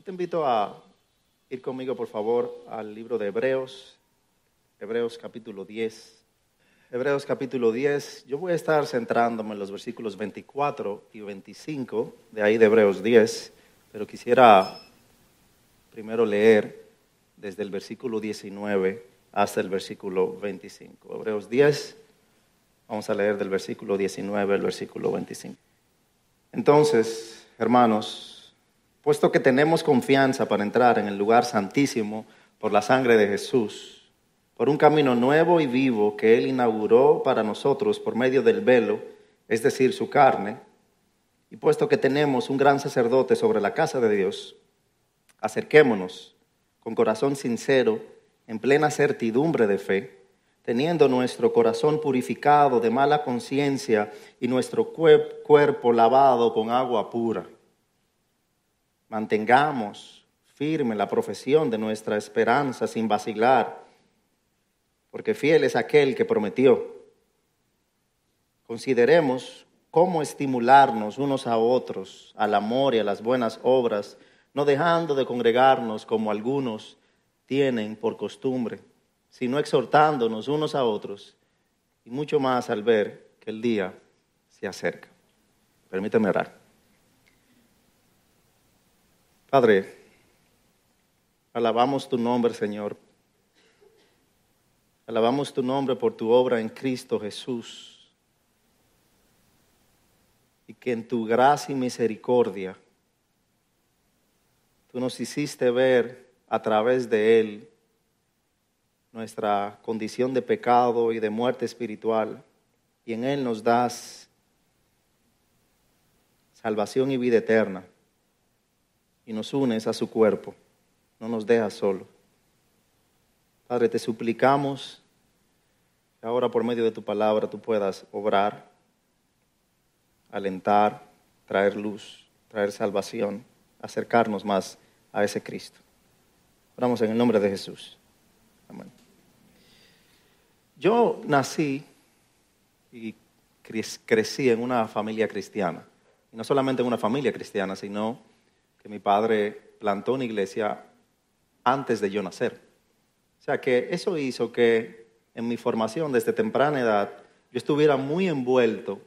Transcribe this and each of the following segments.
Yo te invito a ir conmigo, por favor, al libro de Hebreos, Hebreos capítulo 10. Hebreos capítulo 10, yo voy a estar centrándome en los versículos 24 y 25 de ahí de Hebreos 10, pero quisiera primero leer desde el versículo 19 hasta el versículo 25. Hebreos 10, vamos a leer del versículo 19 al versículo 25. Entonces, hermanos, puesto que tenemos confianza para entrar en el lugar santísimo por la sangre de Jesús, por un camino nuevo y vivo que Él inauguró para nosotros por medio del velo, es decir, su carne, y puesto que tenemos un gran sacerdote sobre la casa de Dios, acerquémonos con corazón sincero, en plena certidumbre de fe, teniendo nuestro corazón purificado de mala conciencia y nuestro cuerpo lavado con agua pura mantengamos firme la profesión de nuestra esperanza sin vacilar, porque fiel es aquel que prometió. Consideremos cómo estimularnos unos a otros al amor y a las buenas obras, no dejando de congregarnos como algunos tienen por costumbre, sino exhortándonos unos a otros, y mucho más al ver que el día se acerca. Permíteme orar. Padre, alabamos tu nombre, Señor. Alabamos tu nombre por tu obra en Cristo Jesús. Y que en tu gracia y misericordia tú nos hiciste ver a través de Él nuestra condición de pecado y de muerte espiritual. Y en Él nos das salvación y vida eterna y nos unes a su cuerpo. No nos dejas solo. Padre, te suplicamos que ahora por medio de tu palabra tú puedas obrar, alentar, traer luz, traer salvación, acercarnos más a ese Cristo. Oramos en el nombre de Jesús. Amén. Yo nací y crecí en una familia cristiana. Y no solamente en una familia cristiana, sino que mi padre plantó una iglesia antes de yo nacer. O sea que eso hizo que en mi formación desde temprana edad yo estuviera muy envuelto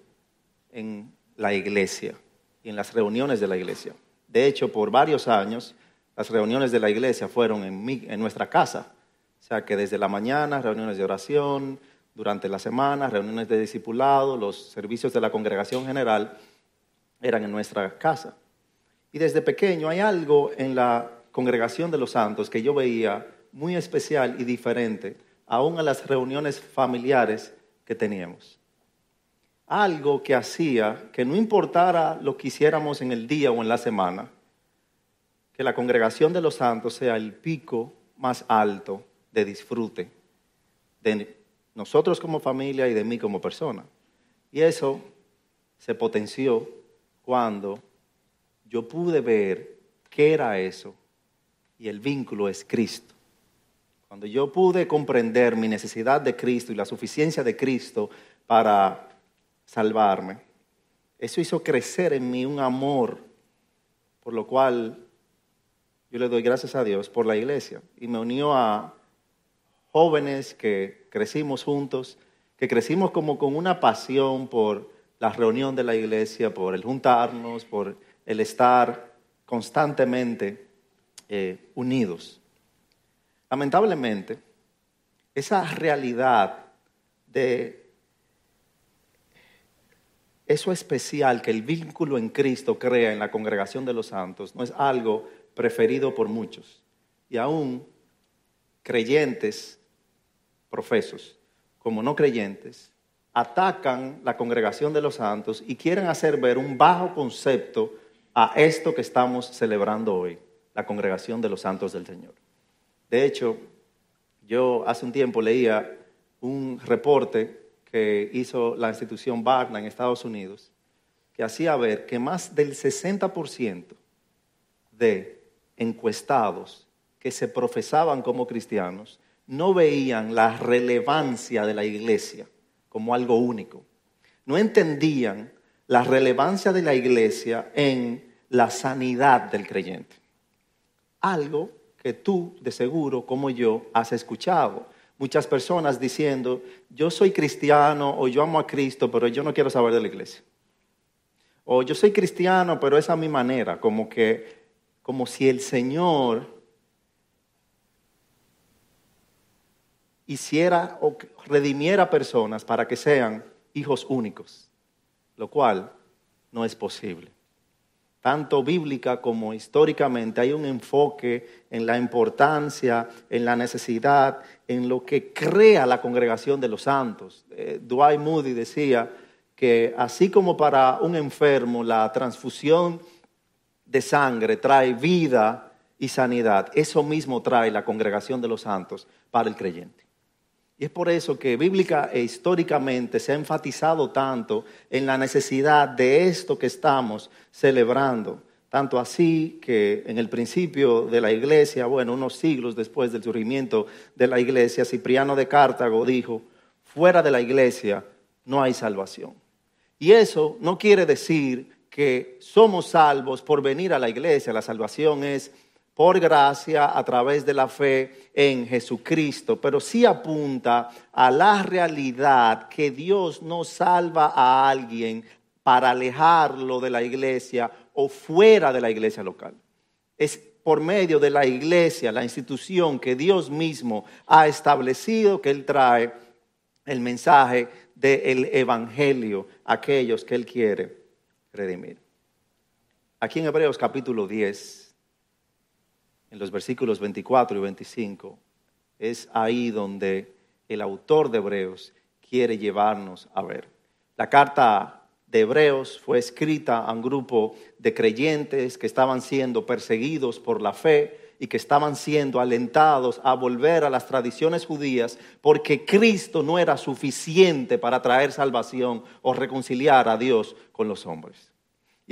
en la iglesia y en las reuniones de la iglesia. De hecho, por varios años las reuniones de la iglesia fueron en, en nuestra casa. O sea que desde la mañana, reuniones de oración, durante la semana, reuniones de discipulado, los servicios de la congregación general eran en nuestra casa. Y desde pequeño hay algo en la congregación de los santos que yo veía muy especial y diferente, aún a las reuniones familiares que teníamos. Algo que hacía que no importara lo que hiciéramos en el día o en la semana, que la congregación de los santos sea el pico más alto de disfrute de nosotros como familia y de mí como persona. Y eso se potenció cuando yo pude ver qué era eso y el vínculo es Cristo. Cuando yo pude comprender mi necesidad de Cristo y la suficiencia de Cristo para salvarme, eso hizo crecer en mí un amor, por lo cual yo le doy gracias a Dios por la iglesia. Y me unió a jóvenes que crecimos juntos, que crecimos como con una pasión por la reunión de la iglesia, por el juntarnos, por el estar constantemente eh, unidos. Lamentablemente, esa realidad de eso especial que el vínculo en Cristo crea en la congregación de los santos no es algo preferido por muchos. Y aún creyentes, profesos, como no creyentes, atacan la congregación de los santos y quieren hacer ver un bajo concepto a esto que estamos celebrando hoy, la congregación de los santos del Señor. De hecho, yo hace un tiempo leía un reporte que hizo la institución Barna en Estados Unidos, que hacía ver que más del 60% de encuestados que se profesaban como cristianos no veían la relevancia de la iglesia como algo único. No entendían la relevancia de la iglesia en la sanidad del creyente. algo que tú de seguro, como yo, has escuchado. Muchas personas diciendo, yo soy cristiano o yo amo a Cristo, pero yo no quiero saber de la iglesia. O yo soy cristiano, pero es a mi manera, como que, como si el Señor hiciera o redimiera personas para que sean hijos únicos, lo cual no es posible. Tanto bíblica como históricamente hay un enfoque en la importancia, en la necesidad, en lo que crea la congregación de los santos. Eh, Dwight Moody decía que así como para un enfermo la transfusión de sangre trae vida y sanidad, eso mismo trae la congregación de los santos para el creyente. Y es por eso que bíblica e históricamente se ha enfatizado tanto en la necesidad de esto que estamos celebrando. Tanto así que en el principio de la iglesia, bueno, unos siglos después del surgimiento de la iglesia, Cipriano de Cartago dijo, fuera de la iglesia no hay salvación. Y eso no quiere decir que somos salvos por venir a la iglesia, la salvación es por gracia a través de la fe en Jesucristo, pero sí apunta a la realidad que Dios no salva a alguien para alejarlo de la iglesia o fuera de la iglesia local. Es por medio de la iglesia, la institución que Dios mismo ha establecido, que Él trae el mensaje del Evangelio a aquellos que Él quiere redimir. Aquí en Hebreos capítulo 10 en los versículos 24 y 25, es ahí donde el autor de Hebreos quiere llevarnos a ver. La carta de Hebreos fue escrita a un grupo de creyentes que estaban siendo perseguidos por la fe y que estaban siendo alentados a volver a las tradiciones judías porque Cristo no era suficiente para traer salvación o reconciliar a Dios con los hombres.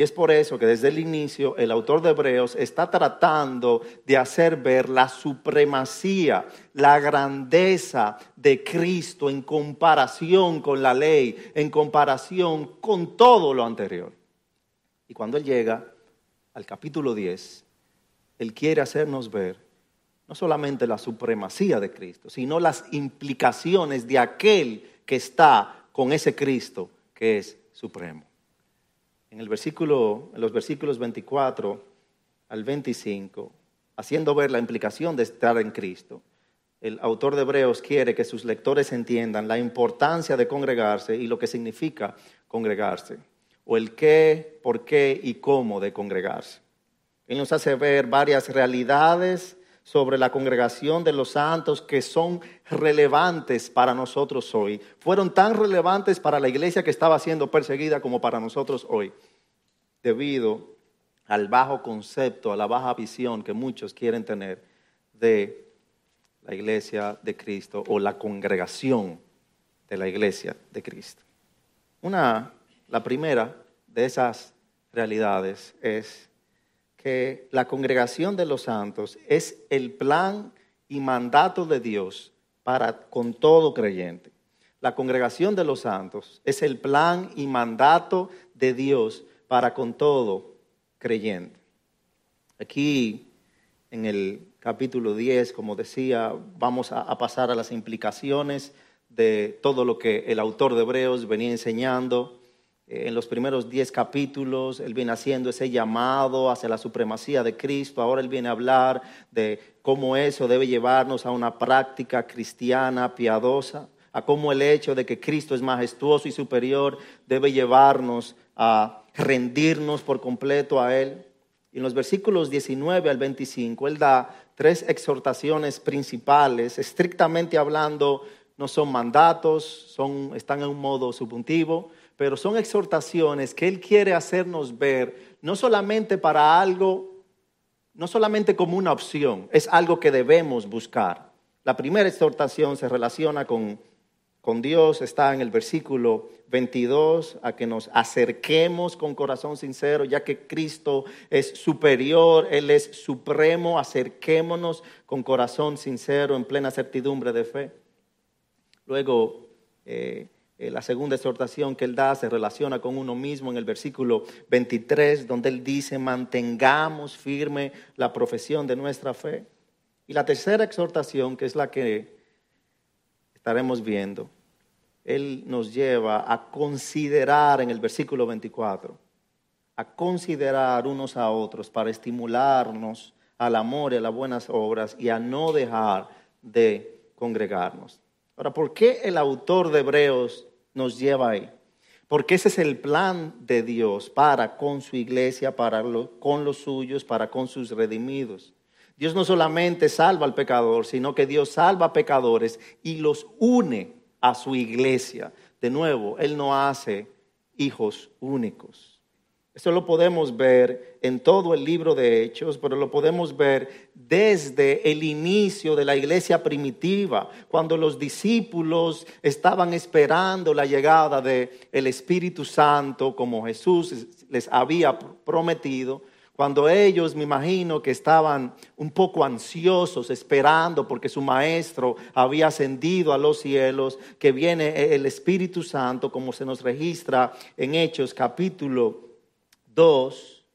Y es por eso que desde el inicio el autor de Hebreos está tratando de hacer ver la supremacía, la grandeza de Cristo en comparación con la ley, en comparación con todo lo anterior. Y cuando él llega al capítulo 10, él quiere hacernos ver no solamente la supremacía de Cristo, sino las implicaciones de aquel que está con ese Cristo que es supremo en, el versículo, en los versículos 24 al 25, haciendo ver la implicación de estar en Cristo, el autor de Hebreos quiere que sus lectores entiendan la importancia de congregarse y lo que significa congregarse, o el qué, por qué y cómo de congregarse. Él nos hace ver varias realidades sobre la congregación de los santos que son relevantes para nosotros hoy. Fueron tan relevantes para la iglesia que estaba siendo perseguida como para nosotros hoy, debido al bajo concepto, a la baja visión que muchos quieren tener de la iglesia de Cristo o la congregación de la iglesia de Cristo. Una, la primera de esas realidades es que la congregación de los santos es el plan y mandato de Dios para con todo creyente. La congregación de los santos es el plan y mandato de Dios para con todo creyente. Aquí en el capítulo 10, como decía, vamos a, pasar a las implicaciones de todo lo que el autor de Hebreos venía enseñando en los primeros diez capítulos, él viene haciendo ese llamado hacia la supremacía de Cristo. Ahora él viene a hablar de cómo eso debe llevarnos a una práctica cristiana piadosa, a cómo el hecho de que Cristo es majestuoso y superior debe llevarnos a rendirnos por completo a Él. Y en los versículos 19 al 25, Él da tres exhortaciones principales, estrictamente hablando, no son mandatos, son, están en un modo subjuntivo, pero son exhortaciones que Él quiere hacernos ver, no solamente para algo, no solamente como una opción, es algo que debemos buscar. La primera exhortación se relaciona con, con Dios, está en el versículo 22, a que nos acerquemos con corazón sincero, ya que Cristo es superior, Él es supremo, acerquémonos con corazón sincero, en plena certidumbre de fe. Luego, eh, la segunda exhortación que él da se relaciona con uno mismo en el versículo 23, donde él dice, mantengamos firme la profesión de nuestra fe. Y la tercera exhortación, que es la que estaremos viendo, él nos lleva a considerar en el versículo 24, a considerar unos a otros para estimularnos al amor y a las buenas obras y a no dejar de congregarnos. Ahora, ¿por qué el autor de Hebreos nos lleva ahí. Porque ese es el plan de Dios para con su iglesia, para con los suyos, para con sus redimidos. Dios no solamente salva al pecador, sino que Dios salva a pecadores y los une a su iglesia. De nuevo, Él no hace hijos únicos. Eso lo podemos ver en todo el libro de Hechos, pero lo podemos ver desde el inicio de la iglesia primitiva, cuando los discípulos estaban esperando la llegada del el Espíritu Santo, como Jesús les había prometido. Cuando ellos, me imagino que estaban un poco ansiosos, esperando porque su maestro había ascendido a los cielos, que viene el Espíritu Santo, como se nos registra en Hechos capítulo 2,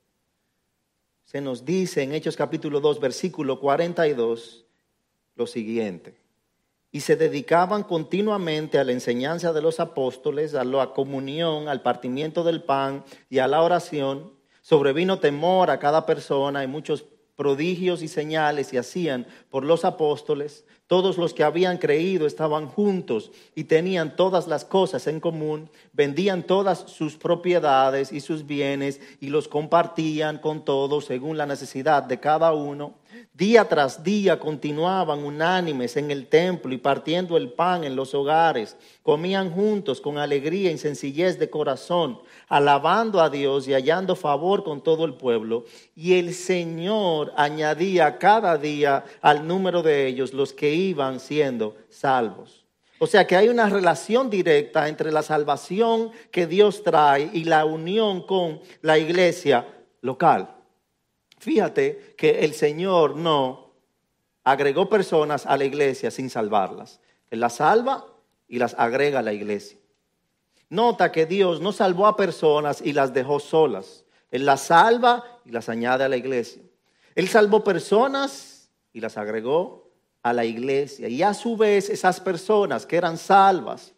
se nos dice en Hechos capítulo 2, versículo 42, lo siguiente. Y se dedicaban continuamente a la enseñanza de los apóstoles, a la comunión, al partimiento del pan y a la oración. Sobrevino temor a cada persona y muchos prodigios y señales se hacían por los apóstoles. Todos los que habían creído estaban juntos y tenían todas las cosas en común, vendían todas sus propiedades y sus bienes y los compartían con todos según la necesidad de cada uno. Día tras día continuaban unánimes en el templo y partiendo el pan en los hogares. Comían juntos con alegría y sencillez de corazón, alabando a Dios y hallando favor con todo el pueblo. Y el Señor añadía cada día al número de ellos los que iban siendo salvos. O sea que hay una relación directa entre la salvación que Dios trae y la unión con la iglesia local. Fíjate que el Señor no agregó personas a la iglesia sin salvarlas. Él las salva y las agrega a la iglesia. Nota que Dios no salvó a personas y las dejó solas. Él las salva y las añade a la iglesia. Él salvó personas y las agregó a la iglesia. Y a su vez esas personas que eran salvas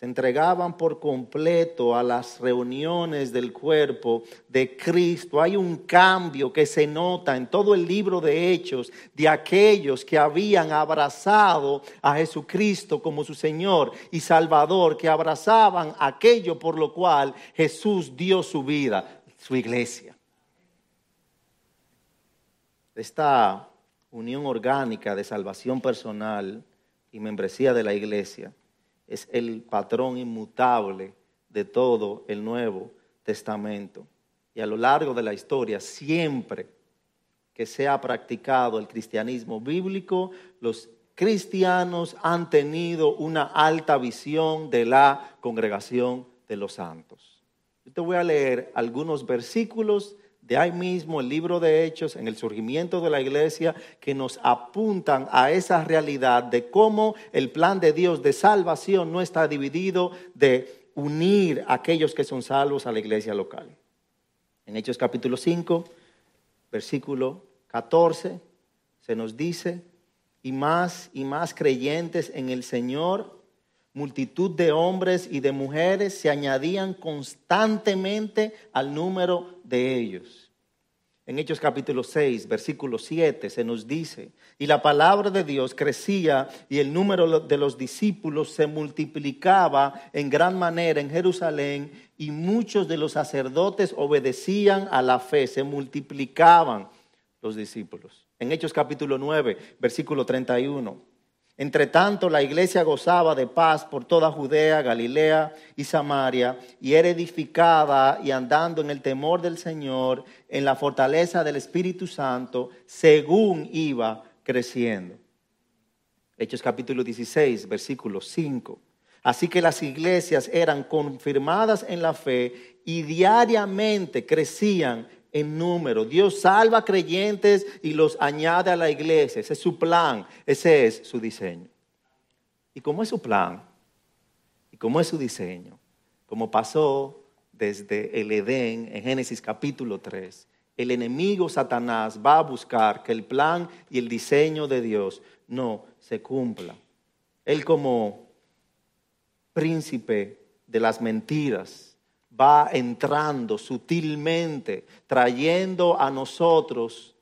se entregaban por completo a las reuniones del cuerpo de Cristo. Hay un cambio que se nota en todo el libro de Hechos de aquellos que habían abrazado a Jesucristo como su Señor y Salvador, que abrazaban aquello por lo cual Jesús dio su vida, su iglesia. Esta unión orgánica de salvación personal y membresía de la iglesia es el patrón inmutable de todo el Nuevo Testamento. Y a lo largo de la historia, siempre que se ha practicado el cristianismo bíblico, los cristianos han tenido una alta visión de la congregación de los santos. Yo te voy a leer algunos versículos de ahí mismo el libro de Hechos, en el surgimiento de la iglesia, que nos apuntan a esa realidad de cómo el plan de Dios de salvación no está dividido de unir a aquellos que son salvos a la iglesia local. En Hechos capítulo 5, versículo 14, se nos dice, y más y más creyentes en el Señor multitud de hombres y de mujeres se añadían constantemente al número de ellos. En Hechos capítulo 6, versículo 7 se nos dice, y la palabra de Dios crecía y el número de los discípulos se multiplicaba en gran manera en Jerusalén y muchos de los sacerdotes obedecían a la fe, se multiplicaban los discípulos. En Hechos capítulo 9, versículo 31. Entre tanto, la iglesia gozaba de paz por toda Judea, Galilea y Samaria, y era edificada y andando en el temor del Señor, en la fortaleza del Espíritu Santo, según iba creciendo. Hechos capítulo 16, versículo 5. Así que las iglesias eran confirmadas en la fe y diariamente crecían en número. Dios salva creyentes y los añade a la iglesia. Ese es su plan, ese es su diseño. ¿Y cómo es su plan? como es su diseño, como pasó desde el Edén en Génesis capítulo 3, el enemigo Satanás va a buscar que el plan y el diseño de Dios no se cumpla. Él como príncipe de las mentiras va entrando sutilmente, trayendo a nosotros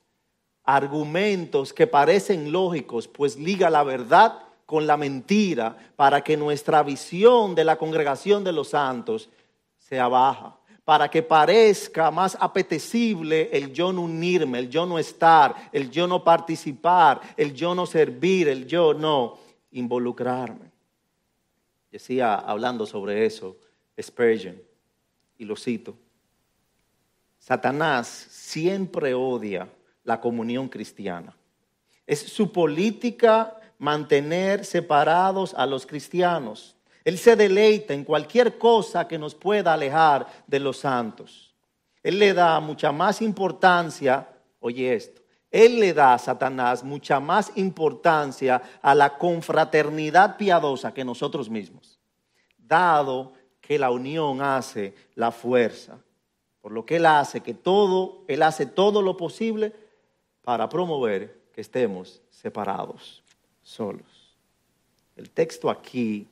argumentos que parecen lógicos, pues liga la verdad con la mentira para que nuestra visión de la congregación de los santos sea baja para que parezca más apetecible el yo no unirme, el yo no estar, el yo no participar, el yo no servir, el yo no involucrarme. Decía hablando sobre eso Spurgeon, y lo cito, Satanás siempre odia la comunión cristiana. Es su política mantener separados a los cristianos. Él se deleita en cualquier cosa que nos pueda alejar de los santos. Él le da mucha más importancia, oye esto, Él le da a Satanás mucha más importancia a la confraternidad piadosa que nosotros mismos, dado que la unión hace la fuerza. Por lo que Él hace que todo, Él hace todo lo posible para promover que estemos separados, solos. El texto aquí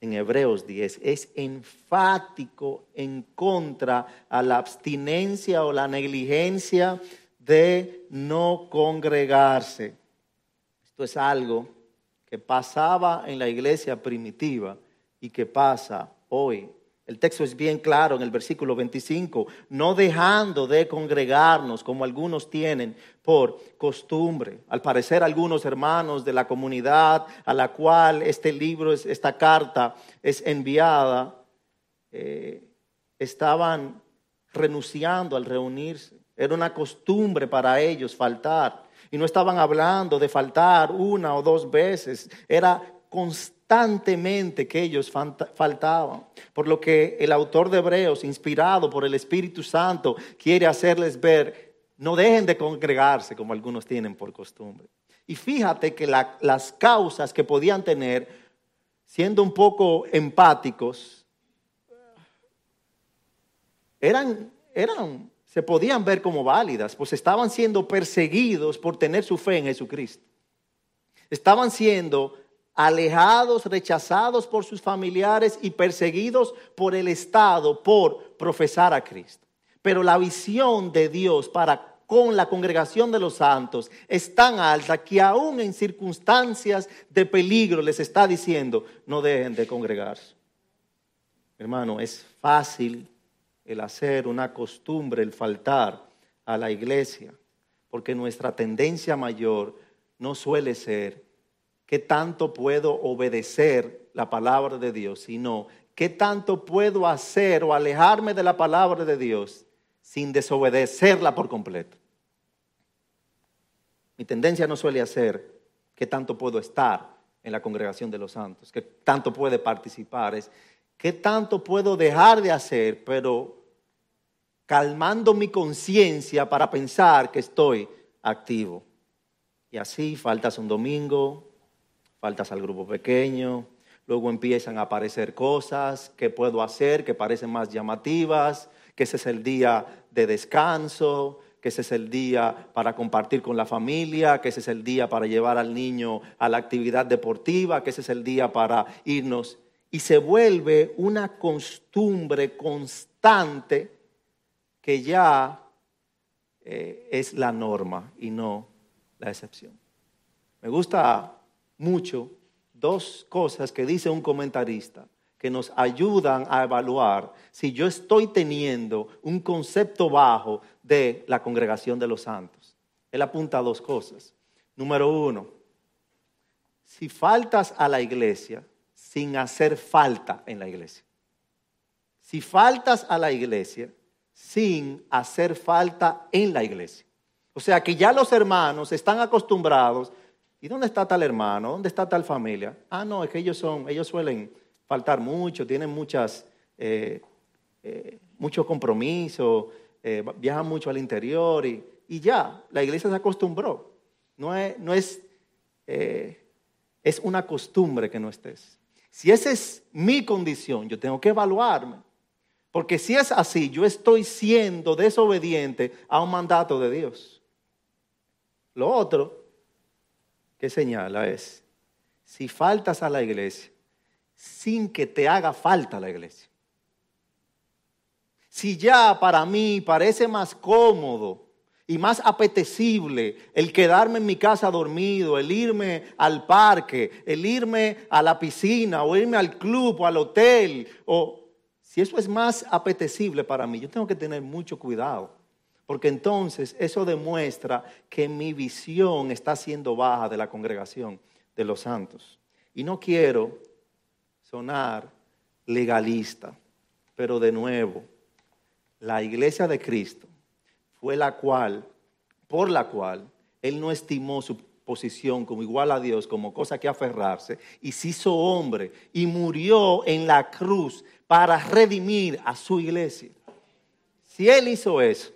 en Hebreos 10 es enfático en contra a la abstinencia o la negligencia de no congregarse. Esto es algo que pasaba en la iglesia primitiva y que pasa hoy el texto es bien claro en el versículo 25, no dejando de congregarnos como algunos tienen por costumbre. Al parecer algunos hermanos de la comunidad a la cual este libro, esta carta es enviada, eh, estaban renunciando al reunirse. Era una costumbre para ellos faltar. Y no estaban hablando de faltar una o dos veces. Era constante constantemente que ellos faltaban. Por lo que el autor de Hebreos, inspirado por el Espíritu Santo, quiere hacerles ver, no dejen de congregarse como algunos tienen por costumbre. Y fíjate que las causas que podían tener, siendo un poco empáticos, eran, eran, se podían ver como válidas, pues estaban siendo perseguidos por tener su fe en Jesucristo. Estaban siendo alejados, rechazados por sus familiares y perseguidos por el Estado por profesar a Cristo. Pero la visión de Dios para con la congregación de los santos es tan alta que aún en circunstancias de peligro les está diciendo, no dejen de congregarse. Hermano, es fácil el hacer una costumbre, el faltar a la iglesia, porque nuestra tendencia mayor no suele ser qué tanto puedo obedecer la palabra de Dios, sino qué tanto puedo hacer o alejarme de la palabra de Dios sin desobedecerla por completo. Mi tendencia no suele ser qué tanto puedo estar en la congregación de los santos, qué tanto puede participar, es qué tanto puedo dejar de hacer, pero calmando mi conciencia para pensar que estoy activo. Y así faltas un domingo, faltas al grupo pequeño, luego empiezan a aparecer cosas que puedo hacer que parecen más llamativas, que ese es el día de descanso, que ese es el día para compartir con la familia, que ese es el día para llevar al niño a la actividad deportiva, que ese es el día para irnos. Y se vuelve una costumbre constante que ya eh, es la norma y no la excepción. Me gusta mucho dos cosas que dice un comentarista que nos ayudan a evaluar si yo estoy teniendo un concepto bajo de la congregación de los santos. Él apunta a dos cosas. Número uno, si faltas a la iglesia sin hacer falta en la iglesia. Si faltas a la iglesia sin hacer falta en la iglesia. O sea que ya los hermanos están acostumbrados ¿Y dónde está tal hermano? ¿Dónde está tal familia? Ah, no, es que ellos son, ellos suelen faltar mucho, tienen muchas, eh, eh, eh, viajan mucho al interior y, ya, la iglesia se acostumbró. No es, no es, es una costumbre que no estés. Si esa es mi condición, yo tengo que evaluarme. Porque si es así, yo estoy siendo desobediente a un mandato de Dios. Lo otro que señala es, si faltas a la iglesia sin que te haga falta la iglesia. Si ya para mí parece más cómodo y más apetecible el quedarme en mi casa dormido, el irme al parque, el irme a la piscina o irme al club o al hotel, o si eso es más apetecible para mí, yo tengo que tener mucho cuidado, porque entonces eso demuestra que mi visión está siendo baja de la congregación de los santos. Y no quiero sonar legalista, pero de nuevo, la iglesia de Cristo fue la cual, por la cual Él no estimó su posición como igual a Dios, como cosa que aferrarse, y se hizo hombre y murió en la cruz para redimir a su iglesia. Si Él hizo eso,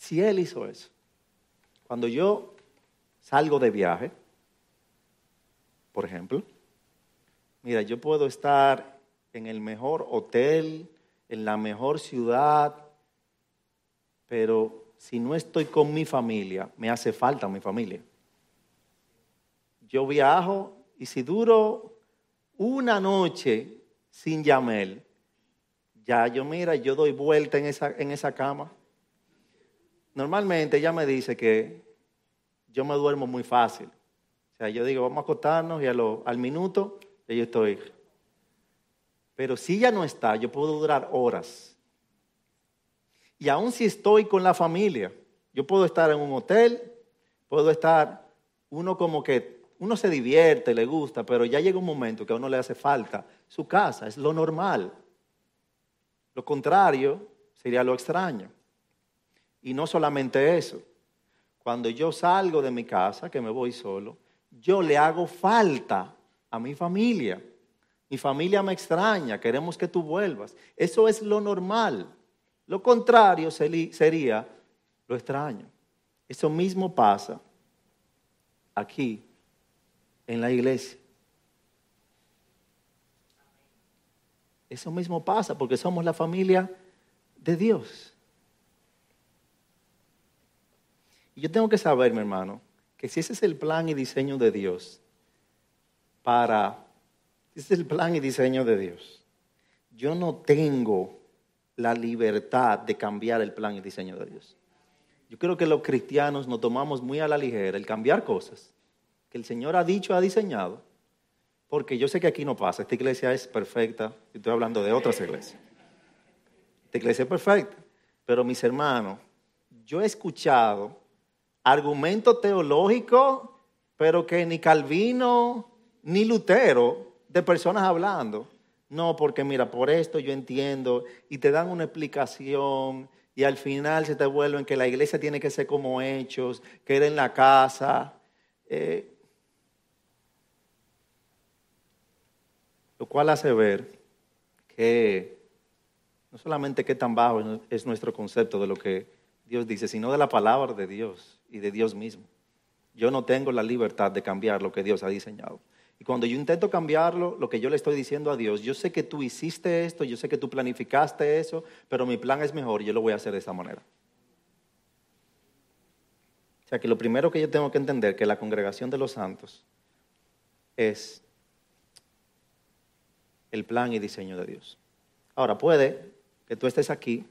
si Él hizo eso, cuando yo salgo de viaje, por ejemplo, mira, yo puedo estar en el mejor hotel, en la mejor ciudad, pero si no estoy con mi familia, me hace falta mi familia. Yo viajo y si duro una noche sin Yamel, ya yo mira, yo doy vuelta en esa, en esa cama. Normalmente ella me dice que yo me duermo muy fácil. O sea, yo digo, vamos a acostarnos y al minuto yo estoy pero si ya no está, yo puedo durar horas. Y aún si estoy con la familia, yo puedo estar en un hotel, puedo estar, uno como que, uno se divierte, le gusta, pero ya llega un momento que a uno le hace falta su casa, es lo normal. Lo contrario sería lo extraño. Y no solamente eso, cuando yo salgo de mi casa, que me voy solo, yo le hago falta a mi familia. Mi familia me extraña, queremos que tú vuelvas. Eso es lo normal. Lo contrario sería lo extraño. Eso mismo pasa aquí, en la iglesia. Eso mismo pasa porque somos la familia de Dios. Y yo tengo que saber, mi hermano, que si ese es el plan y diseño de Dios para ese es el plan y diseño de Dios. Yo no tengo la libertad de cambiar el plan y diseño de Dios. Yo creo que los cristianos nos tomamos muy a la ligera el cambiar cosas que el Señor ha dicho, ha diseñado, porque yo sé que aquí no pasa. Esta iglesia es perfecta. Estoy hablando de otras iglesias. Esta iglesia es perfecta. Pero mis hermanos, yo he escuchado argumentos teológicos, pero que ni Calvino ni Lutero de personas hablando. No, porque mira, por esto yo entiendo y te dan una explicación y al final se te vuelven que la iglesia tiene que ser como hechos, que era en la casa. Eh, lo cual hace ver que no solamente qué tan bajo es nuestro concepto de lo que Dios dice, sino de la palabra de Dios y de Dios mismo. Yo no tengo la libertad de cambiar lo que Dios ha diseñado. Y cuando yo intento cambiarlo, lo que yo le estoy diciendo a Dios, yo sé que tú hiciste esto, yo sé que tú planificaste eso, pero mi plan es mejor yo lo voy a hacer de esa manera. O sea que lo primero que yo tengo que entender que la congregación de los santos es el plan y diseño de Dios. Ahora puede que tú estés aquí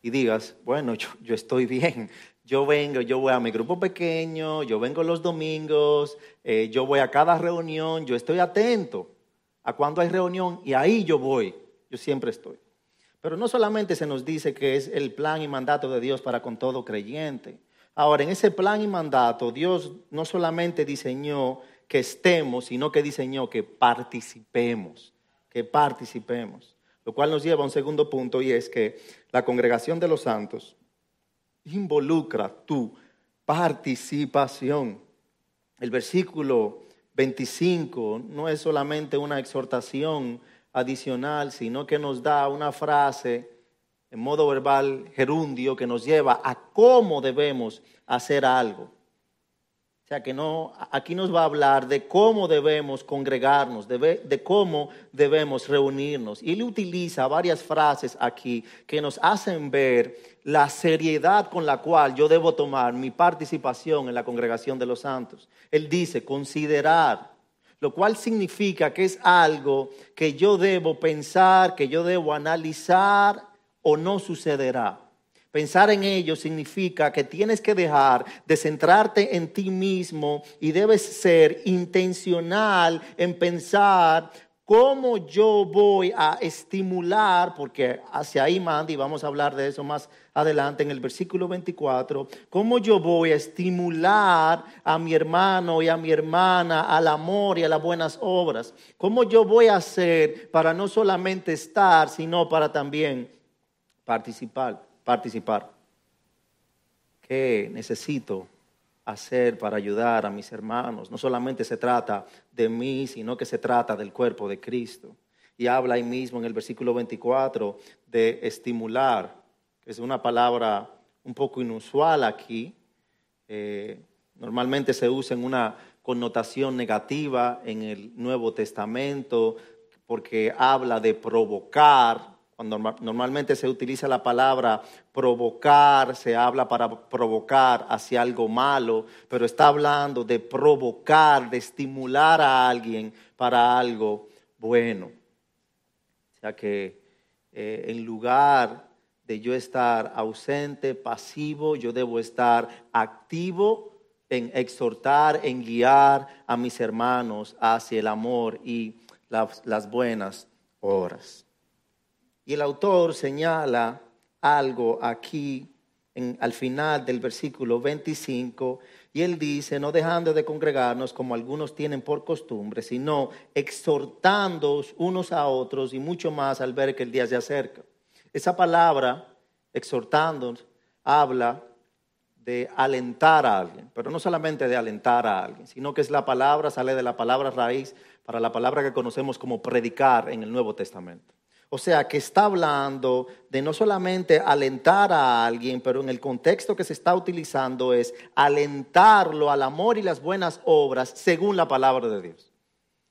y digas, bueno, yo estoy bien, yo vengo, yo voy a mi grupo pequeño, yo vengo los domingos, eh, yo voy a cada reunión, yo estoy atento a cuando hay reunión y ahí yo voy, yo siempre estoy. Pero no solamente se nos dice que es el plan y mandato de Dios para con todo creyente. Ahora, en ese plan y mandato, Dios no solamente diseñó que estemos, sino que diseñó que participemos, que participemos. Lo cual nos lleva a un segundo punto y es que la congregación de los santos involucra tu participación. El versículo 25 no es solamente una exhortación adicional, sino que nos da una frase en modo verbal gerundio que nos lleva a cómo debemos hacer algo. O sea que no, aquí nos va a hablar de cómo debemos congregarnos, de, cómo debemos reunirnos. Y él utiliza varias frases aquí que nos hacen ver la seriedad con la cual yo debo tomar mi participación en la congregación de los santos. Él dice, considerar, lo cual significa que es algo que yo debo pensar, que yo debo analizar o no sucederá. Pensar en ello significa que tienes que dejar de centrarte en ti mismo y debes ser intencional en pensar cómo yo voy a estimular, porque hacia ahí manda, y vamos a hablar de eso más adelante en el versículo 24, cómo yo voy a estimular a mi hermano y a mi hermana al amor y a las buenas obras, cómo yo voy a hacer para no solamente estar, sino para también participar participar. ¿Qué necesito hacer para ayudar a mis hermanos? No solamente se trata de mí, sino que se trata del cuerpo de Cristo. Y habla ahí mismo en el versículo 24 de estimular, que es una palabra un poco inusual aquí. Eh, normalmente se usa en una connotación negativa en el Nuevo Testamento porque habla de provocar, cuando normalmente se utiliza la palabra provocar, se habla para provocar hacia algo malo, pero está hablando de provocar, de estimular a alguien para algo bueno. O sea que eh, en lugar de yo estar ausente, pasivo, yo debo estar activo en exhortar, en guiar a mis hermanos hacia el amor y las, las buenas obras. Y el autor señala algo aquí al final del versículo 25 y él dice, no dejando de congregarnos como algunos tienen por costumbre, sino exhortándoos unos a otros y mucho más al ver que el día se acerca. Esa palabra, exhortándonos, habla de alentar a alguien, pero no solamente de alentar a alguien, sino que es la palabra, sale de la palabra raíz para la palabra que conocemos como predicar en el Nuevo Testamento. O sea, que está hablando de no solamente alentar a alguien, pero en el contexto que se está utilizando es alentarlo al amor y las buenas obras según la palabra de Dios.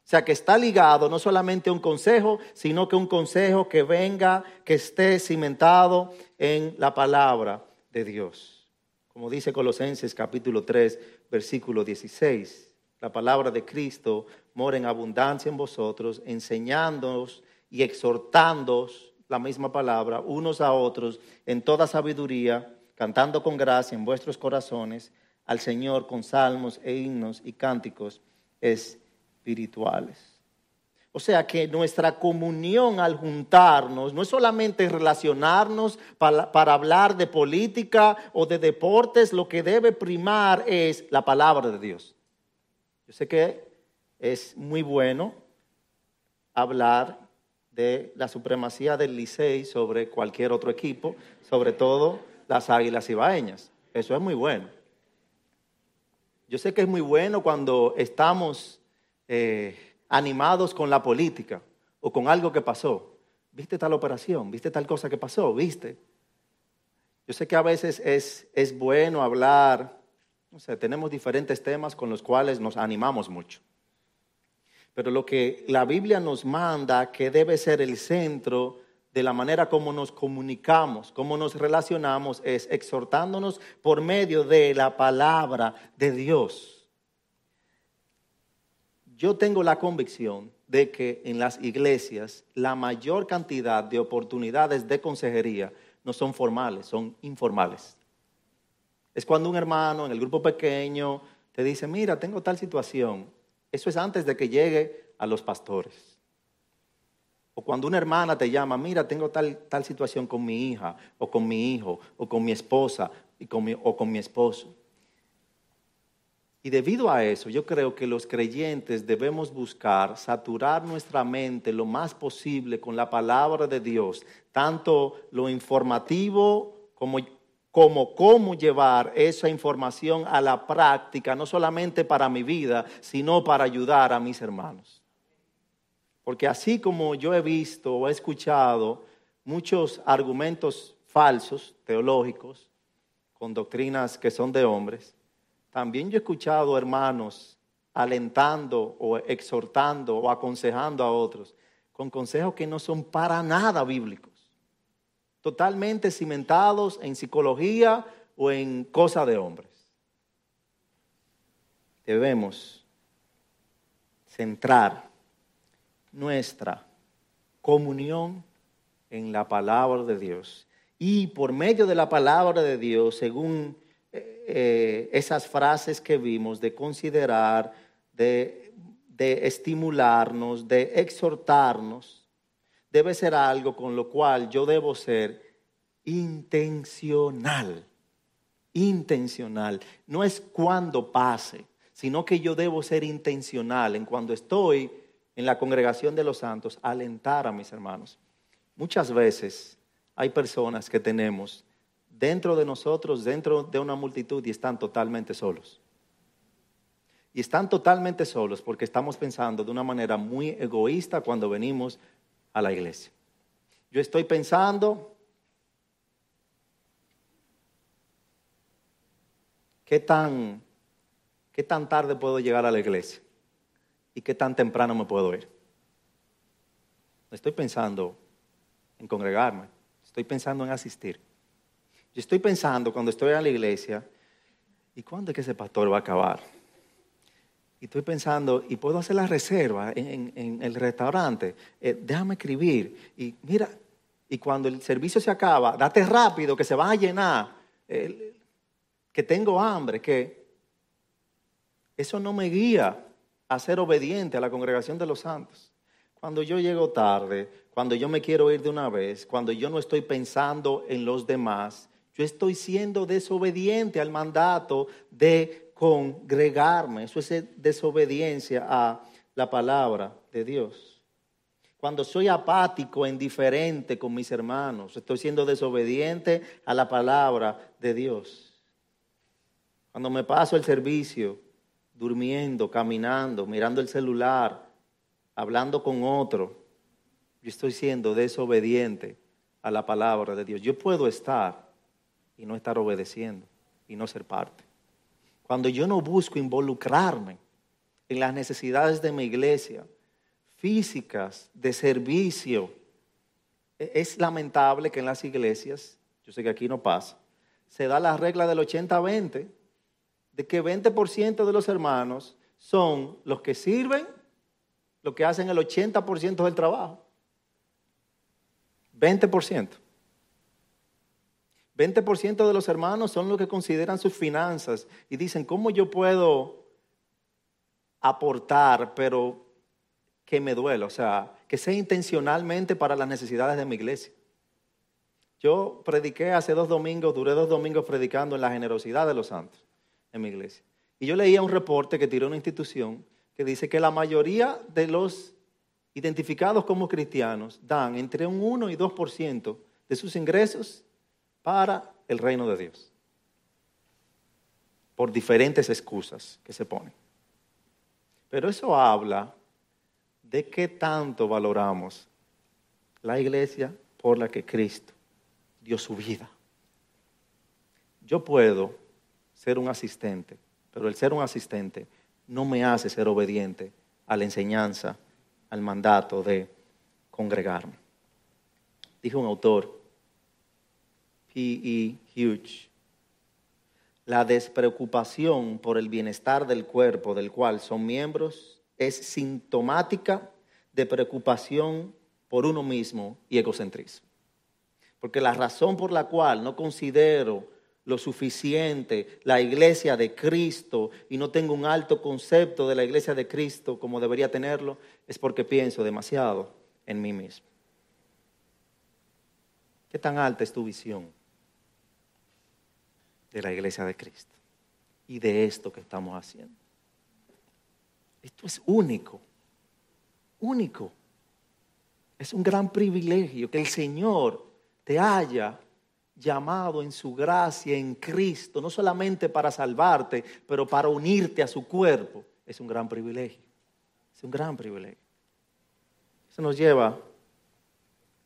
O sea, que está ligado no solamente a un consejo, sino que un consejo que venga, que esté cimentado en la palabra de Dios. Como dice Colosenses capítulo 3, versículo 16, la palabra de Cristo mora en abundancia en vosotros, enseñándonos y exhortando la misma palabra unos a otros en toda sabiduría, cantando con gracia en vuestros corazones al Señor con salmos e himnos y cánticos espirituales. O sea que nuestra comunión al juntarnos no es solamente relacionarnos para, para, hablar de política o de deportes, lo que debe primar es la palabra de Dios. Yo sé que es muy bueno hablar de la supremacía del Licey sobre cualquier otro equipo, sobre todo las Águilas Ibaeñas. Eso es muy bueno. Yo sé que es muy bueno cuando estamos eh, animados con la política o con algo que pasó. ¿Viste tal operación? ¿Viste tal cosa que pasó? ¿Viste? Yo sé que a veces es, es bueno hablar, no sé, tenemos diferentes temas con los cuales nos animamos mucho. Pero lo que la Biblia nos manda que debe ser el centro de la manera como nos comunicamos, cómo nos relacionamos, es exhortándonos por medio de la palabra de Dios. Yo tengo la convicción de que en las iglesias la mayor cantidad de oportunidades de consejería no son formales, son informales. Es cuando un hermano en el grupo pequeño te dice, mira, tengo tal situación, eso es antes de que llegue a los pastores. O cuando una hermana te llama, mira, tengo tal, tal situación con mi hija, o con mi hijo, o con mi esposa, y con o con mi esposo. Y debido a eso, yo creo que los creyentes debemos buscar saturar nuestra mente lo más posible con la palabra de Dios, tanto lo informativo como como cómo llevar esa información a la práctica, no solamente para mi vida, sino para ayudar a mis hermanos. Porque así como yo he visto o he escuchado muchos argumentos falsos, teológicos, con doctrinas que son de hombres, también yo he escuchado hermanos alentando o exhortando o aconsejando a otros con consejos que no son para nada bíblicos, totalmente cimentados en psicología o en cosas de hombres. Debemos centrar nuestra comunión en la palabra de Dios. Y por medio de la palabra de Dios, según eh, eh, esas frases que vimos, de considerar, de, de estimularnos, de exhortarnos, debe ser algo con lo cual yo debo ser intencional. Intencional. No es cuando pase, sino que yo debo ser intencional en cuando estoy en la congregación de los santos, alentar a mis hermanos. Muchas veces hay personas que tenemos dentro de nosotros, dentro de una multitud y están totalmente solos. Y están totalmente solos porque estamos pensando de una manera muy egoísta cuando venimos a la iglesia. Yo estoy pensando, ¿qué tan, qué tan tarde puedo llegar a la iglesia? ¿Y qué tan temprano me puedo ir? Estoy pensando en congregarme, estoy pensando en asistir. Yo estoy pensando cuando estoy en la iglesia, ¿y cuándo es que ese pastor va a acabar? Y estoy pensando, ¿y puedo hacer la reserva en, el restaurante? Eh, déjame escribir. Y mira, y cuando el servicio se acaba, date rápido, que se va a llenar, que tengo hambre, que eso no me guía a ser obediente a la congregación de los santos. Cuando yo llego tarde, cuando yo me quiero ir de una vez, cuando yo no estoy pensando en los demás, yo estoy siendo desobediente al mandato de congregarme. Eso es desobediencia a la palabra de Dios. Cuando soy apático, indiferente con mis hermanos, estoy siendo desobediente a la palabra de Dios. Cuando me paso el servicio durmiendo, caminando, mirando el celular, hablando con otro, yo estoy siendo desobediente a la palabra de Dios. Yo puedo estar y no estar obedeciendo y no ser parte. Cuando yo no busco involucrarme en las necesidades de mi iglesia, físicas, de servicio, e-, es lamentable que en las iglesias, yo sé que aquí no pasa, se da la regla del 80-20, de que 20% de los hermanos son los que sirven lo que hacen el 80% del trabajo. 20%. 20% de los hermanos son los que consideran sus finanzas y dicen, ¿cómo yo puedo aportar, pero que me duela? O sea, que sea intencionalmente para las necesidades de mi iglesia. Yo prediqué hace dos domingos, duré dos domingos predicando en la generosidad de los santos en mi iglesia. Y yo leía un reporte que tiró una institución que dice que la mayoría de los identificados como cristianos dan entre un 1 y 2% de sus ingresos para el reino de Dios. Por diferentes excusas que se ponen. Pero eso habla de qué tanto valoramos la iglesia por la que Cristo dio su vida. Yo puedo ser un asistente, pero el ser un asistente no me hace ser obediente a la enseñanza, al mandato de congregarme. Dijo un autor, P.E. Hughes, la despreocupación por el bienestar del cuerpo del cual son miembros es sintomática de preocupación por uno mismo y egocentrismo. Porque la razón por la cual no considero lo suficiente la iglesia de Cristo y no tengo un alto concepto de la iglesia de Cristo como debería tenerlo, es porque pienso demasiado en mí mismo. ¿Qué tan alta es tu visión de la iglesia de Cristo y de esto que estamos haciendo? Esto es único, único. Es un gran privilegio que el Señor te haya llamado en su gracia en Cristo, no solamente para salvarte, pero para unirte a su cuerpo, es un gran privilegio. Es un gran privilegio. Eso nos lleva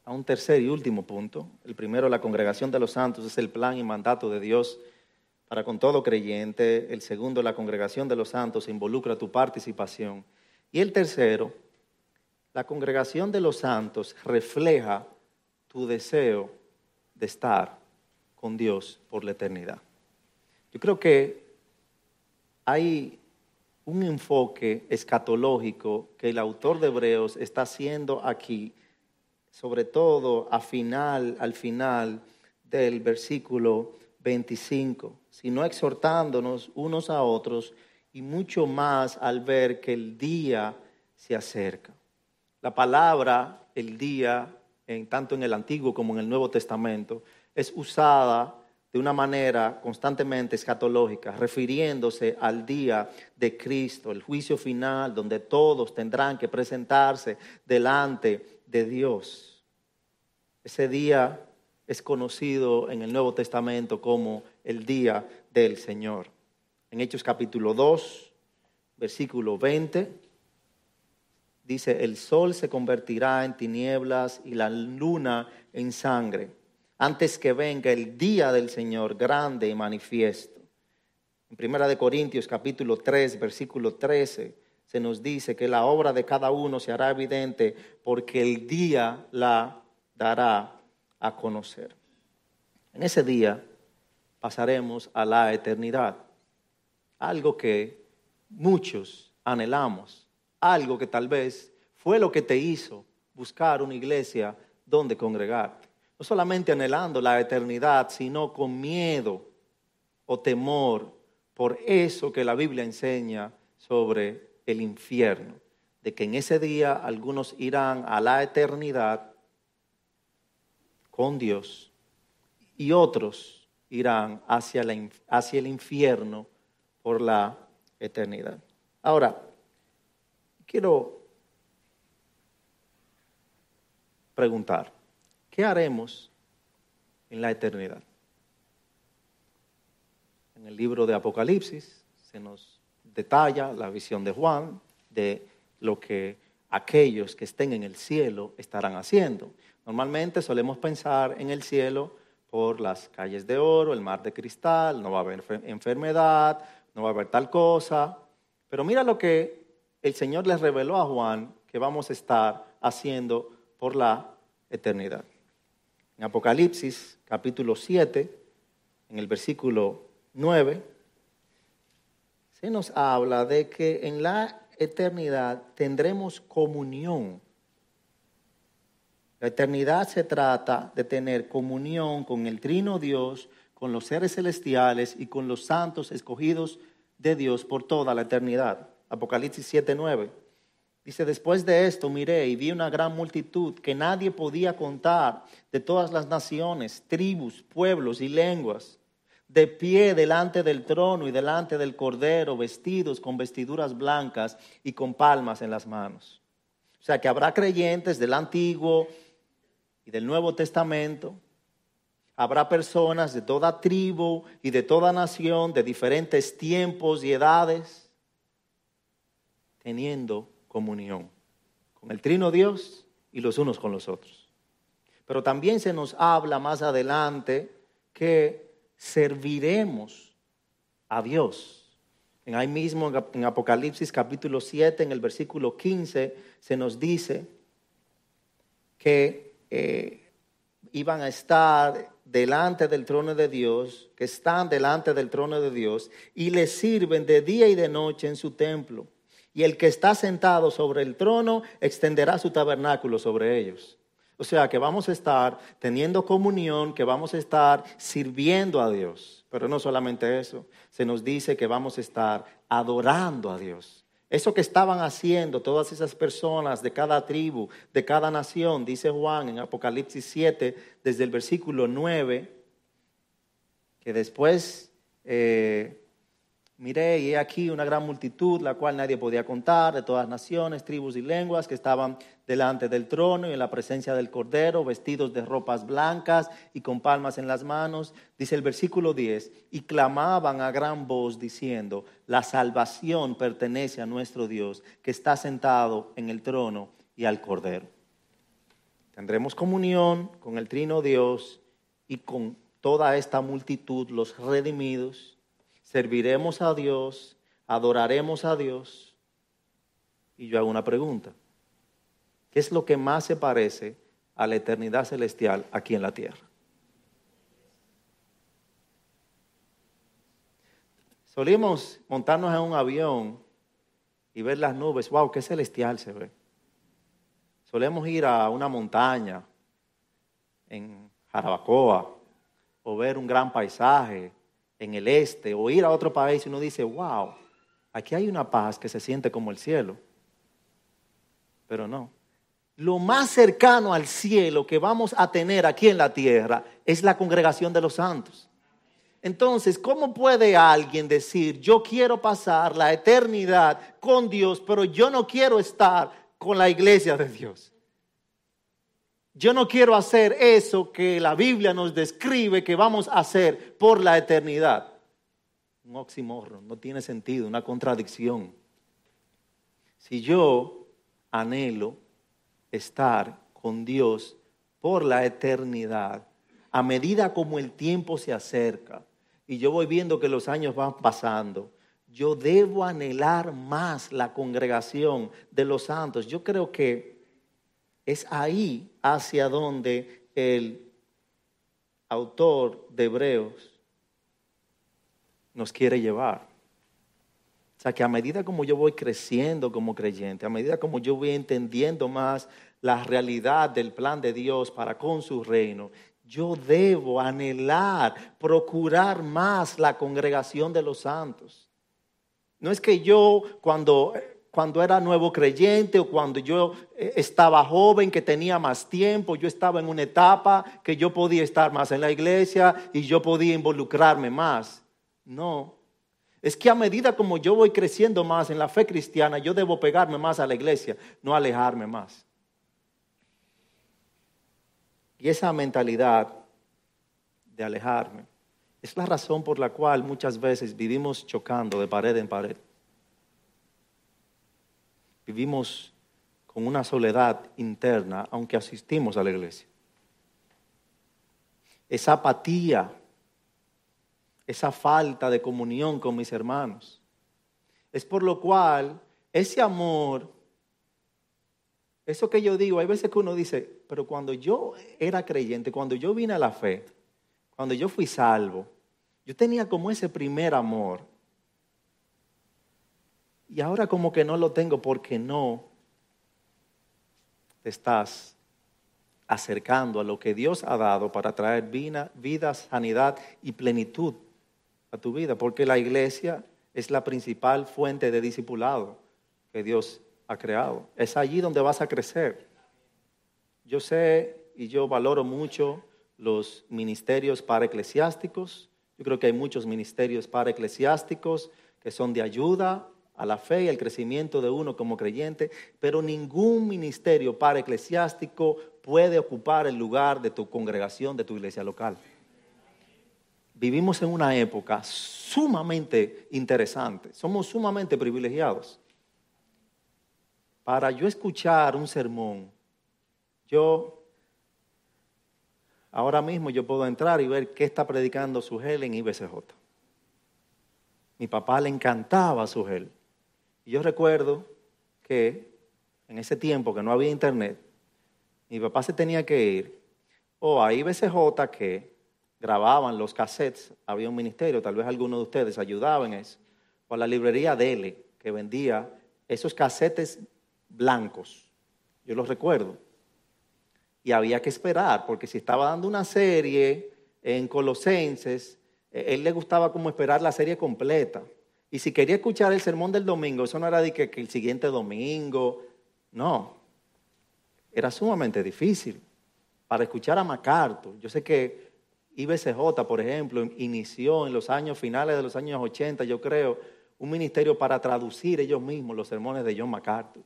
a un tercer y último punto. El primero, la congregación de los santos, es el plan y mandato de Dios para con todo creyente. El segundo, la congregación de los santos, involucra tu participación. Y el tercero, la congregación de los santos refleja tu deseo de estar con Dios por la eternidad. Yo creo que hay un enfoque escatológico que el autor de Hebreos está haciendo aquí, sobre todo a final, al final del versículo 25, sino exhortándonos unos a otros y mucho más al ver que el día se acerca. La palabra, el día, tanto en el Antiguo como en el Nuevo Testamento, es usada de una manera constantemente escatológica, refiriéndose al día de Cristo, el juicio final, donde todos tendrán que presentarse delante de Dios. Ese día es conocido en el Nuevo Testamento como el día del Señor. En Hechos capítulo 2, versículo 20, dice, el sol se convertirá en tinieblas y la luna en sangre antes que venga el día del Señor grande y manifiesto. En Primera de Corintios capítulo 3, versículo 13, se nos dice que la obra de cada uno se hará evidente porque el día la dará a conocer. En ese día pasaremos a la eternidad, algo que muchos anhelamos, algo que tal vez fue lo que te hizo buscar una iglesia donde congregarte. No solamente anhelando la eternidad, sino con miedo o temor por eso que la Biblia enseña sobre el infierno, de que en ese día algunos irán a la eternidad con Dios y otros irán hacia, hacia el infierno por la eternidad. Ahora, quiero preguntar, ¿Qué haremos en la eternidad? En el libro de Apocalipsis se nos detalla la visión de Juan de lo que aquellos que estén en el cielo estarán haciendo. Normalmente solemos pensar en el cielo por las calles de oro, el mar de cristal, no va a haber enfermedad, no va a haber tal cosa. Pero mira lo que el Señor les reveló a Juan que vamos a estar haciendo por la eternidad. En Apocalipsis capítulo 7, en el versículo 9, se nos habla de que en la eternidad tendremos comunión. La eternidad se trata de tener comunión con el trino Dios, con los seres celestiales y con los santos escogidos de Dios por toda la eternidad. Apocalipsis 7, 9. Dice, después de esto miré y vi una gran multitud que nadie podía contar de todas las naciones, tribus, pueblos y lenguas, de pie delante del trono y delante del cordero, vestidos con vestiduras blancas y con palmas en las manos. O sea que habrá creyentes del Antiguo y del Nuevo Testamento. Habrá personas de toda tribu y de toda nación, de diferentes tiempos y edades, teniendo comunión con el trino Dios y los unos con los otros. Pero también se nos habla más adelante que serviremos a Dios. En ahí mismo en Apocalipsis capítulo 7, en el versículo 15, se nos dice que eh, iban a estar delante del trono de Dios, que están delante del trono de Dios y le sirven de día y de noche en su templo y el que está sentado sobre el trono extenderá su tabernáculo sobre ellos. O sea que vamos a estar teniendo comunión, que vamos a estar sirviendo a Dios. Pero no solamente eso, se nos dice que vamos a estar adorando a Dios. Eso que estaban haciendo todas esas personas de cada tribu, de cada nación, dice Juan en Apocalipsis 7, desde el versículo 9, que después eh, Miré y he aquí una gran multitud, la cual nadie podía contar, de todas naciones, tribus y lenguas, que estaban delante del trono y en la presencia del Cordero, vestidos de ropas blancas y con palmas en las manos. Dice el versículo 10, y clamaban a gran voz diciendo, la salvación pertenece a nuestro Dios, que está sentado en el trono y al Cordero. Tendremos comunión con el trino Dios y con toda esta multitud, los redimidos serviremos a Dios, adoraremos a Dios. Y yo hago una pregunta. ¿Qué es lo que más se parece a la eternidad celestial aquí en la tierra? Solíamos montarnos en un avión y ver las nubes. ¡Wow! ¡Qué celestial se ve! Solemos ir a una montaña en Jarabacoa o ver un gran paisaje en el este o ir a otro país y uno dice, wow, aquí hay una paz que se siente como el cielo. Pero no. Lo más cercano al cielo que vamos a tener aquí en la tierra es la congregación de los santos. Entonces, ¿cómo puede alguien decir, yo quiero pasar la eternidad con Dios, pero yo no quiero estar con la iglesia de Dios? Yo no quiero hacer eso que la Biblia nos describe que vamos a hacer por la eternidad. Un oxímoron, no tiene sentido, una contradicción. Si yo anhelo estar con Dios por la eternidad, a medida como el tiempo se acerca, y yo voy viendo que los años van pasando, yo debo anhelar más la congregación de los santos. Yo creo que es ahí hacia donde el autor de Hebreos nos quiere llevar. O sea, que a medida como yo voy creciendo como creyente, a medida como yo voy entendiendo más la realidad del plan de Dios para con su reino, yo debo anhelar, procurar más la congregación de los santos. No es que yo cuando, cuando era nuevo creyente o cuando yo eh, estaba joven, que tenía más tiempo, yo estaba en una etapa que yo podía estar más en la iglesia y yo podía involucrarme más. No. Es que a medida como yo voy creciendo más en la fe cristiana, yo debo pegarme más a la iglesia, no alejarme más. Y esa mentalidad de alejarme es la razón por la cual muchas veces vivimos chocando de pared en pared. Vivimos con una soledad interna, aunque asistimos a la iglesia. Esa apatía, esa falta de comunión con mis hermanos. Es por lo cual ese amor eso que yo digo, hay veces que uno dice, pero cuando yo era creyente, cuando yo vine a la fe, cuando yo fui salvo, yo tenía como ese primer amor. Y ahora como que no lo tengo porque no te estás acercando a lo que Dios ha dado para traer vida, sanidad y plenitud a tu vida, porque la iglesia es la principal fuente de discipulado que Dios ha creado. Es allí donde vas a crecer. Yo sé y yo valoro mucho los ministerios para eclesiásticos. Yo creo que hay muchos ministerios para eclesiásticos que son de ayuda a la fe y al crecimiento de uno como creyente, pero ningún ministerio para eclesiástico puede ocupar el lugar de tu congregación, de tu iglesia local. Vivimos en una época sumamente interesante, somos sumamente privilegiados para yo escuchar un sermón, yo ahora mismo yo puedo entrar y ver qué está predicando Sugel en IBCJ. Mi papá le encantaba Sugel. Yo recuerdo que en ese tiempo que no había internet, mi papá se tenía que ir o a IBCJ que grababan los cassettes, había un ministerio, tal vez alguno de ustedes ayudaba en eso, o a la librería Dele que vendía esos cassettes blancos. Yo los recuerdo. Y había que esperar, porque si estaba dando una serie en Colosenses, eh, él le gustaba como esperar la serie completa. Y si quería escuchar el sermón del domingo, eso no era de que, el siguiente domingo, no. Era sumamente difícil para escuchar a MacArthur. Yo sé que IBCJ, por ejemplo, inició en los años finales de los años 80, yo creo, un ministerio para traducir ellos mismos los sermones de John MacArthur.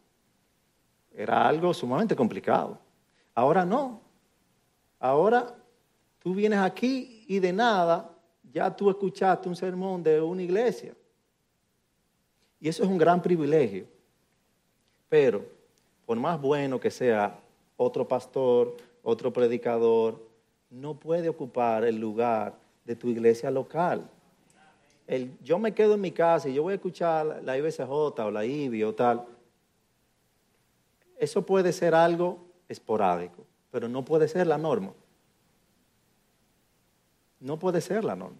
Era algo sumamente complicado. Ahora no. Ahora tú vienes aquí y de nada ya tú escuchaste un sermón de una iglesia. Y eso es un gran privilegio. Pero, por más bueno que sea otro pastor, otro predicador, no puede ocupar el lugar de tu iglesia local. yo me quedo en mi casa y yo voy a escuchar la IBCJ o la IBI o tal, eso puede ser algo esporádico, pero no puede ser la norma. No puede ser la norma.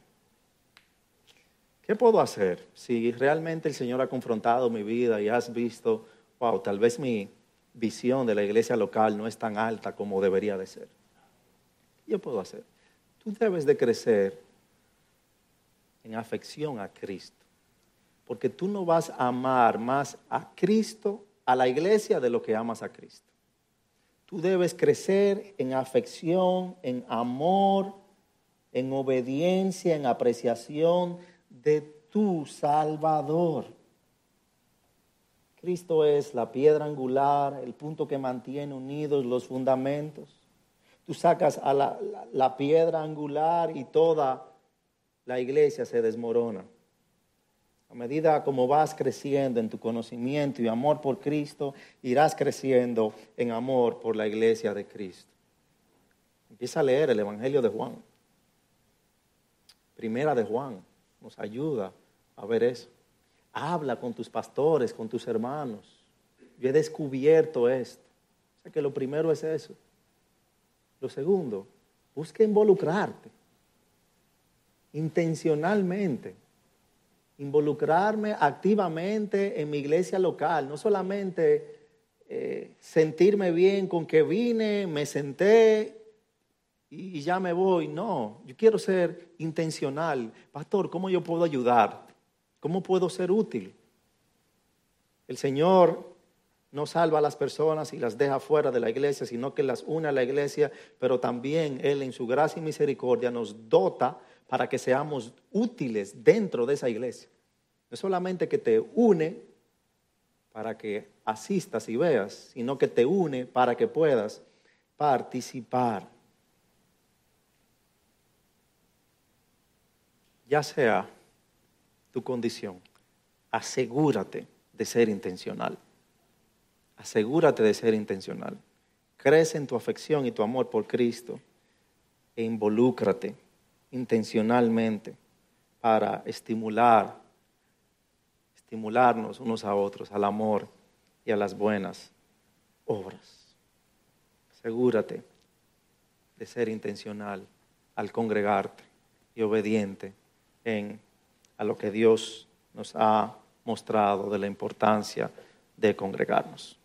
¿Qué puedo hacer si realmente el Señor ha confrontado mi vida y has visto, wow, tal vez mi visión de la iglesia local no es tan alta como debería de ser? ¿Qué puedo hacer? Tú debes de crecer en afección a Cristo, porque tú no vas a amar más a Cristo, a la iglesia, de lo que amas a Cristo. Tú debes crecer en afección, en amor, en obediencia, en apreciación de tu Salvador. Cristo es la piedra angular, el punto que mantiene unidos los fundamentos. Tú sacas a la, piedra angular y toda la iglesia se desmorona. A medida como vas creciendo en tu conocimiento y amor por Cristo, irás creciendo en amor por la iglesia de Cristo. Empieza a leer el Evangelio de Juan. Primera de Juan nos ayuda a ver eso. Habla con tus pastores, con tus hermanos. Yo he descubierto esto. O sea que lo primero es eso. Lo segundo, busca involucrarte intencionalmente. Involucrarme activamente en mi iglesia local, no solamente eh, sentirme bien con que vine, me senté y, ya me voy. No, yo quiero ser intencional. Pastor, ¿cómo yo puedo ayudar? ¿Cómo puedo ser útil? El Señor no salva a las personas y las deja fuera de la iglesia, sino que las une a la iglesia, pero también Él en su gracia y misericordia nos dota para que seamos útiles dentro de esa iglesia. No solamente que te une para que asistas y veas, sino que te une para que puedas participar. Ya sea tu condición, asegúrate de ser intencional. Asegúrate de ser intencional. Crece en tu afección y tu amor por Cristo e involúcrate intencionalmente para estimular, estimularnos unos a otros al amor y a las buenas obras. Asegúrate de ser intencional al congregarte y obediente en a lo que Dios nos ha mostrado de la importancia de congregarnos.